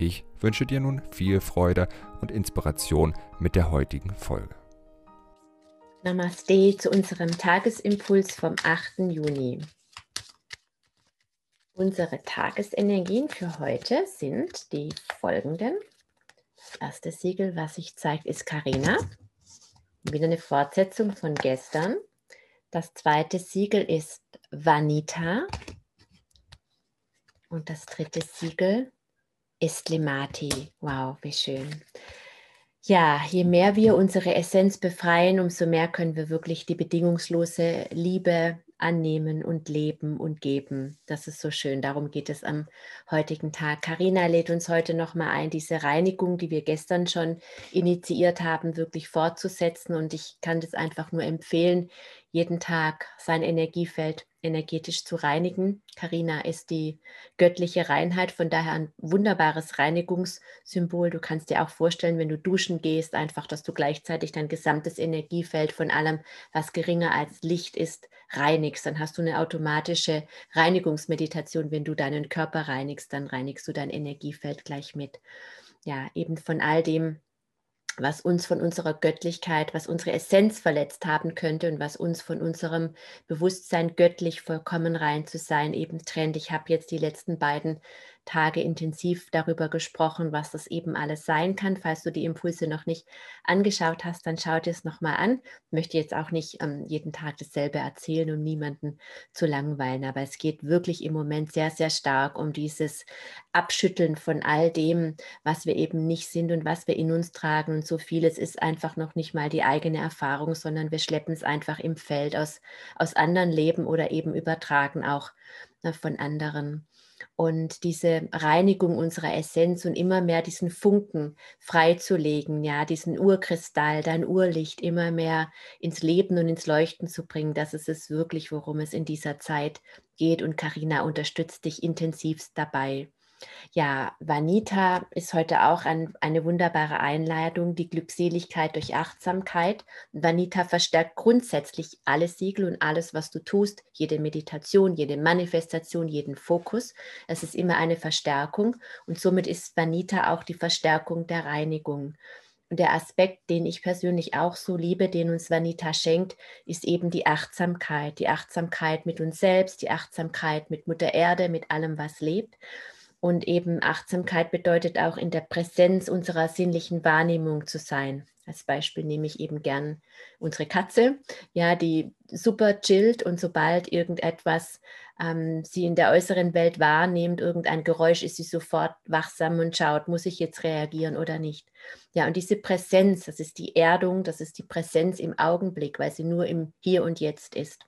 Ich wünsche dir nun viel Freude und Inspiration mit der heutigen Folge. Namaste zu unserem Tagesimpuls vom 8. Juni. Unsere Tagesenergien für heute sind die folgenden. Das erste Siegel, was sich zeigt, ist Karina. Wieder eine Fortsetzung von gestern. Das zweite Siegel ist Vanita. Und das dritte Siegel ist Lemati. Wow, wie schön. Ja, je mehr wir unsere Essenz befreien, umso mehr können wir wirklich die bedingungslose Liebe annehmen und leben und geben. Das ist so schön. Darum geht es am heutigen Tag. Karina lädt uns heute noch mal ein, diese Reinigung, die wir gestern schon initiiert haben, wirklich fortzusetzen. Und ich kann das einfach nur empfehlen, jeden Tag sein Energiefeld energetisch zu reinigen. Karina ist die göttliche Reinheit, von daher ein wunderbares Reinigungssymbol. Du kannst dir auch vorstellen, wenn du duschen gehst, einfach, dass du gleichzeitig dein gesamtes Energiefeld von allem, was geringer als Licht ist, reinigst. Dann hast du eine automatische Reinigungsmeditation. Wenn du deinen Körper reinigst, dann reinigst du dein Energiefeld gleich mit. Ja, eben von all dem, was uns von unserer Göttlichkeit, was unsere Essenz verletzt haben könnte und was uns von unserem Bewusstsein göttlich vollkommen rein zu sein eben trennt. Ich habe jetzt die letzten beiden Tage intensiv darüber gesprochen, was das eben alles sein kann. Falls du die Impulse noch nicht angeschaut hast, dann schau dir es nochmal an. Ich möchte jetzt auch nicht ähm, jeden Tag dasselbe erzählen, um niemanden zu langweilen, aber es geht wirklich im Moment sehr, sehr stark um dieses Abschütteln von all dem, was wir eben nicht sind und was wir in uns tragen. Und so vieles ist einfach noch nicht mal die eigene Erfahrung, sondern wir schleppen es einfach im Feld aus, aus anderen Leben oder eben übertragen auch äh, von anderen und diese Reinigung unserer Essenz und immer mehr diesen Funken freizulegen, ja, diesen Urkristall, dein Urlicht immer mehr ins Leben und ins Leuchten zu bringen, das ist es wirklich, worum es in dieser Zeit geht und Karina unterstützt dich intensivst dabei. Ja, Vanita ist heute auch ein, eine wunderbare Einladung, die Glückseligkeit durch Achtsamkeit. Vanita verstärkt grundsätzlich alle Siegel und alles, was du tust, jede Meditation, jede Manifestation, jeden Fokus. Es ist immer eine Verstärkung und somit ist Vanita auch die Verstärkung der Reinigung. Und der Aspekt, den ich persönlich auch so liebe, den uns Vanita schenkt, ist eben die Achtsamkeit. Die Achtsamkeit mit uns selbst, die Achtsamkeit mit Mutter Erde, mit allem, was lebt. Und eben Achtsamkeit bedeutet auch in der Präsenz unserer sinnlichen Wahrnehmung zu sein. Als Beispiel nehme ich eben gern unsere Katze, ja, die super chillt und sobald irgendetwas ähm, sie in der äußeren Welt wahrnimmt, irgendein Geräusch, ist sie sofort wachsam und schaut, muss ich jetzt reagieren oder nicht. Ja, und diese Präsenz, das ist die Erdung, das ist die Präsenz im Augenblick, weil sie nur im Hier und Jetzt ist.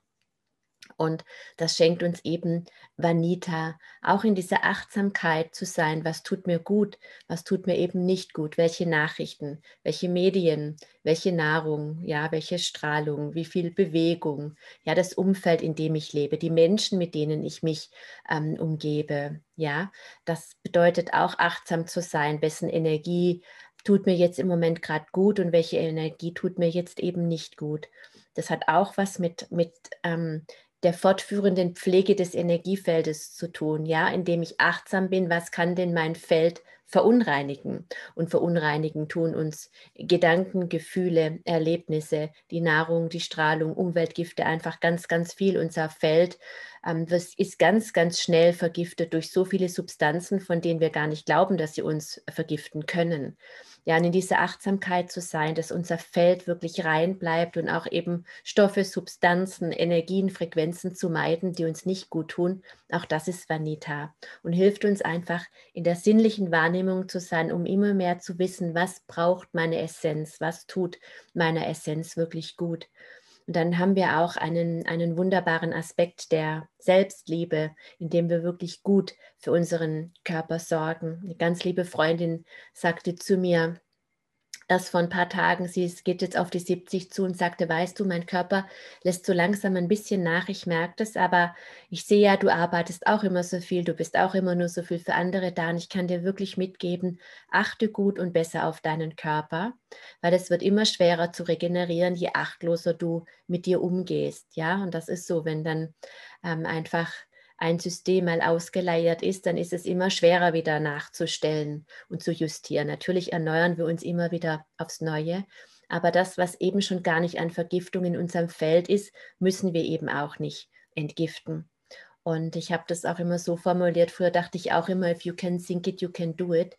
Und das schenkt uns eben Vanita, auch in dieser Achtsamkeit zu sein, was tut mir gut, was tut mir eben nicht gut, welche Nachrichten, welche Medien, welche Nahrung, ja, welche Strahlung, wie viel Bewegung, ja, das Umfeld, in dem ich lebe, die Menschen, mit denen ich mich ähm, umgebe, ja, das bedeutet auch achtsam zu sein, wessen Energie tut mir jetzt im Moment gerade gut und welche Energie tut mir jetzt eben nicht gut. Das hat auch was mit, mit ähm, der fortführenden Pflege des Energiefeldes zu tun, ja, indem ich achtsam bin, was kann denn mein Feld verunreinigen? Und verunreinigen tun uns Gedanken, Gefühle, Erlebnisse, die Nahrung, die Strahlung, Umweltgifte, einfach ganz, ganz viel. Unser Feld ähm, das ist ganz, ganz schnell vergiftet durch so viele Substanzen, von denen wir gar nicht glauben, dass sie uns vergiften können ja, in dieser Achtsamkeit zu sein, dass unser Feld wirklich rein bleibt und auch eben Stoffe, Substanzen, Energien, Frequenzen zu meiden, die uns nicht gut tun. Auch das ist Vanita und hilft uns einfach in der sinnlichen Wahrnehmung zu sein, um immer mehr zu wissen, was braucht meine Essenz, was tut meiner Essenz wirklich gut. Und dann haben wir auch einen, einen wunderbaren Aspekt der Selbstliebe, indem wir wirklich gut für unseren Körper sorgen. Eine ganz liebe Freundin sagte zu mir, erst vor ein paar Tagen, sie geht jetzt auf die 70 zu und sagte, weißt du, mein Körper lässt so langsam ein bisschen nach, ich merke das, aber ich sehe ja, du arbeitest auch immer so viel, du bist auch immer nur so viel für andere da und ich kann dir wirklich mitgeben, achte gut und besser auf deinen Körper, weil es wird immer schwerer zu regenerieren, je achtloser du mit dir umgehst, ja, und das ist so, wenn dann ähm, einfach ein System mal ausgeleiert ist, dann ist es immer schwerer wieder nachzustellen und zu justieren. Natürlich erneuern wir uns immer wieder aufs Neue, aber das, was eben schon gar nicht an Vergiftung in unserem Feld ist, müssen wir eben auch nicht entgiften. Und ich habe das auch immer so formuliert. Früher dachte ich auch immer, if you can think it, you can do it.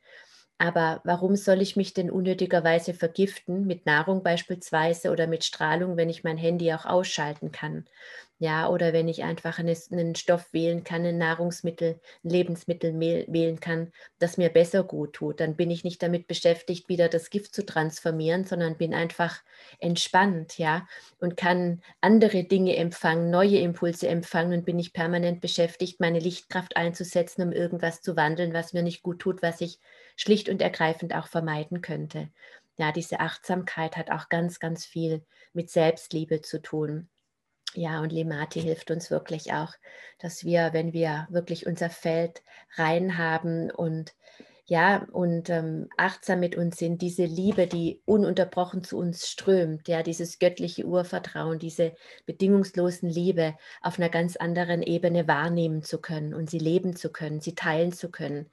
Aber warum soll ich mich denn unnötigerweise vergiften mit Nahrung beispielsweise oder mit Strahlung, wenn ich mein Handy auch ausschalten kann? Ja, oder wenn ich einfach einen Stoff wählen kann, ein Nahrungsmittel, ein Lebensmittel wählen kann, das mir besser gut tut, dann bin ich nicht damit beschäftigt, wieder das Gift zu transformieren, sondern bin einfach entspannt, ja, und kann andere Dinge empfangen, neue Impulse empfangen und bin ich permanent beschäftigt, meine Lichtkraft einzusetzen, um irgendwas zu wandeln, was mir nicht gut tut, was ich schlicht und ergreifend auch vermeiden könnte. Ja, diese Achtsamkeit hat auch ganz, ganz viel mit Selbstliebe zu tun. Ja, und Limati hilft uns wirklich auch, dass wir, wenn wir wirklich unser Feld rein haben und ja, und ähm, achtsam mit uns sind, diese Liebe, die ununterbrochen zu uns strömt, ja, dieses göttliche Urvertrauen, diese bedingungslosen Liebe auf einer ganz anderen Ebene wahrnehmen zu können und sie leben zu können, sie teilen zu können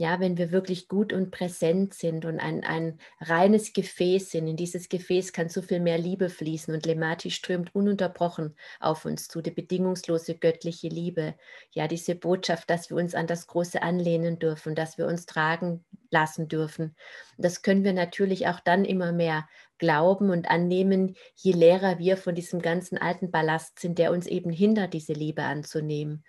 ja, wenn wir wirklich gut und präsent sind und ein, ein reines Gefäß sind, in dieses Gefäß kann so viel mehr Liebe fließen und Lemati strömt ununterbrochen auf uns zu, die bedingungslose göttliche Liebe. Ja, diese Botschaft, dass wir uns an das Große anlehnen dürfen, dass wir uns tragen lassen dürfen. Das können wir natürlich auch dann immer mehr glauben und annehmen, je leerer wir von diesem ganzen alten Ballast sind, der uns eben hindert, diese Liebe anzunehmen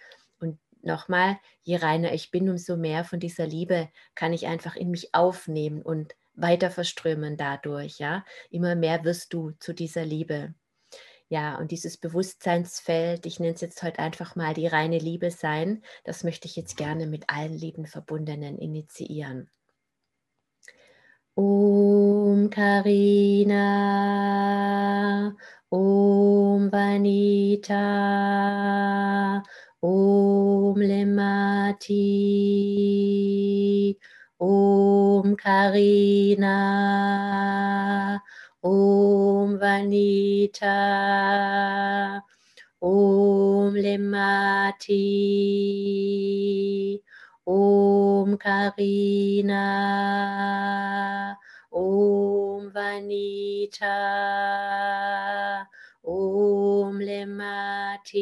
nochmal, je reiner ich bin, umso mehr von dieser Liebe kann ich einfach in mich aufnehmen und weiter verströmen dadurch, ja. Immer mehr wirst du zu dieser Liebe. Ja, und dieses Bewusstseinsfeld, ich nenne es jetzt heute einfach mal die reine Liebe sein, das möchte ich jetzt gerne mit allen lieben Verbundenen initiieren. Om Karina, Om Vanita, Om Lemati, Om Karina, Om Vanita, Om Lemati, Om Karina, Om Vanita, Om Lemati.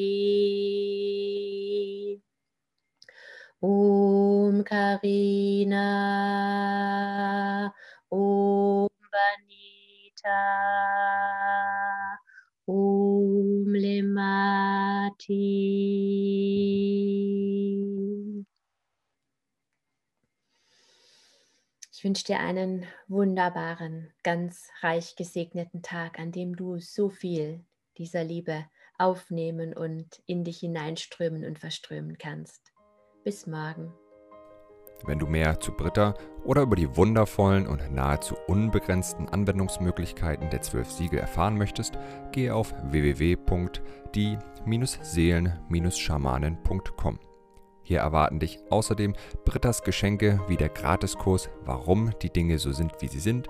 Om Karina. Om Vanita. Om Lemati. Ich wünsche dir einen wunderbaren, ganz reich gesegneten Tag, an dem du so viel dieser Liebe aufnehmen und in dich hineinströmen und verströmen kannst. Bis morgen. Wenn du mehr zu Britta oder über die wundervollen und nahezu unbegrenzten Anwendungsmöglichkeiten der zwölf Siegel erfahren möchtest, gehe auf www.die-seelen-schamanen.com. Hier erwarten dich außerdem Brittas Geschenke wie der Gratiskurs Warum die Dinge so sind, wie sie sind,